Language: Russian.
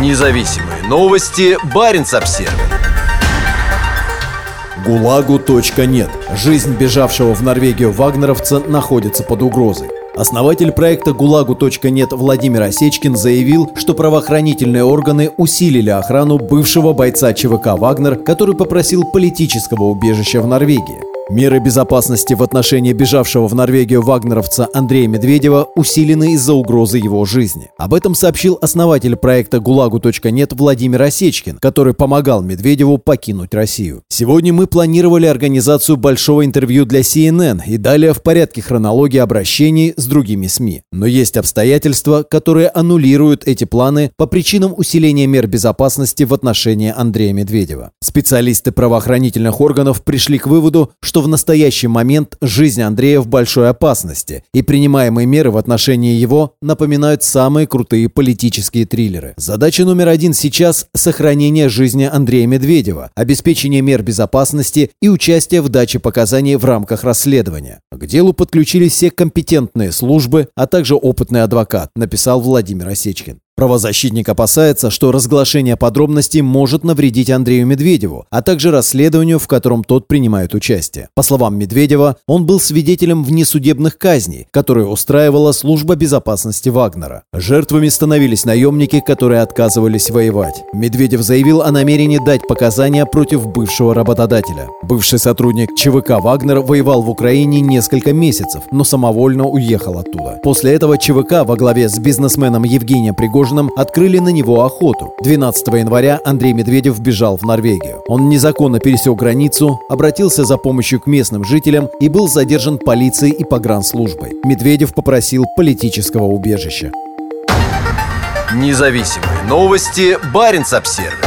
Независимые новости. Барин обсерва ГУЛАГу.нет. Жизнь бежавшего в Норвегию вагнеровца находится под угрозой. Основатель проекта ГУЛАГу.нет Владимир Осечкин заявил, что правоохранительные органы усилили охрану бывшего бойца ЧВК «Вагнер», который попросил политического убежища в Норвегии. Меры безопасности в отношении бежавшего в Норвегию вагнеровца Андрея Медведева усилены из-за угрозы его жизни. Об этом сообщил основатель проекта ГУЛАГу.нет Владимир Осечкин, который помогал Медведеву покинуть Россию. Сегодня мы планировали организацию большого интервью для CNN и далее в порядке хронологии обращений с другими СМИ. Но есть обстоятельства, которые аннулируют эти планы по причинам усиления мер безопасности в отношении Андрея Медведева. Специалисты правоохранительных органов пришли к выводу, что что в настоящий момент жизнь Андрея в большой опасности, и принимаемые меры в отношении его напоминают самые крутые политические триллеры. Задача номер один сейчас – сохранение жизни Андрея Медведева, обеспечение мер безопасности и участие в даче показаний в рамках расследования. К делу подключились все компетентные службы, а также опытный адвокат, написал Владимир Осечкин. Правозащитник опасается, что разглашение подробностей может навредить Андрею Медведеву, а также расследованию, в котором тот принимает участие. По словам Медведева, он был свидетелем внесудебных казней, которые устраивала служба безопасности Вагнера. Жертвами становились наемники, которые отказывались воевать. Медведев заявил о намерении дать показания против бывшего работодателя. Бывший сотрудник ЧВК «Вагнер» воевал в Украине несколько месяцев, но самовольно уехал оттуда. После этого ЧВК во главе с бизнесменом Евгением Пригожиным Пригожиным открыли на него охоту. 12 января Андрей Медведев бежал в Норвегию. Он незаконно пересек границу, обратился за помощью к местным жителям и был задержан полицией и погранслужбой. Медведев попросил политического убежища. Независимые новости. Барин обсервис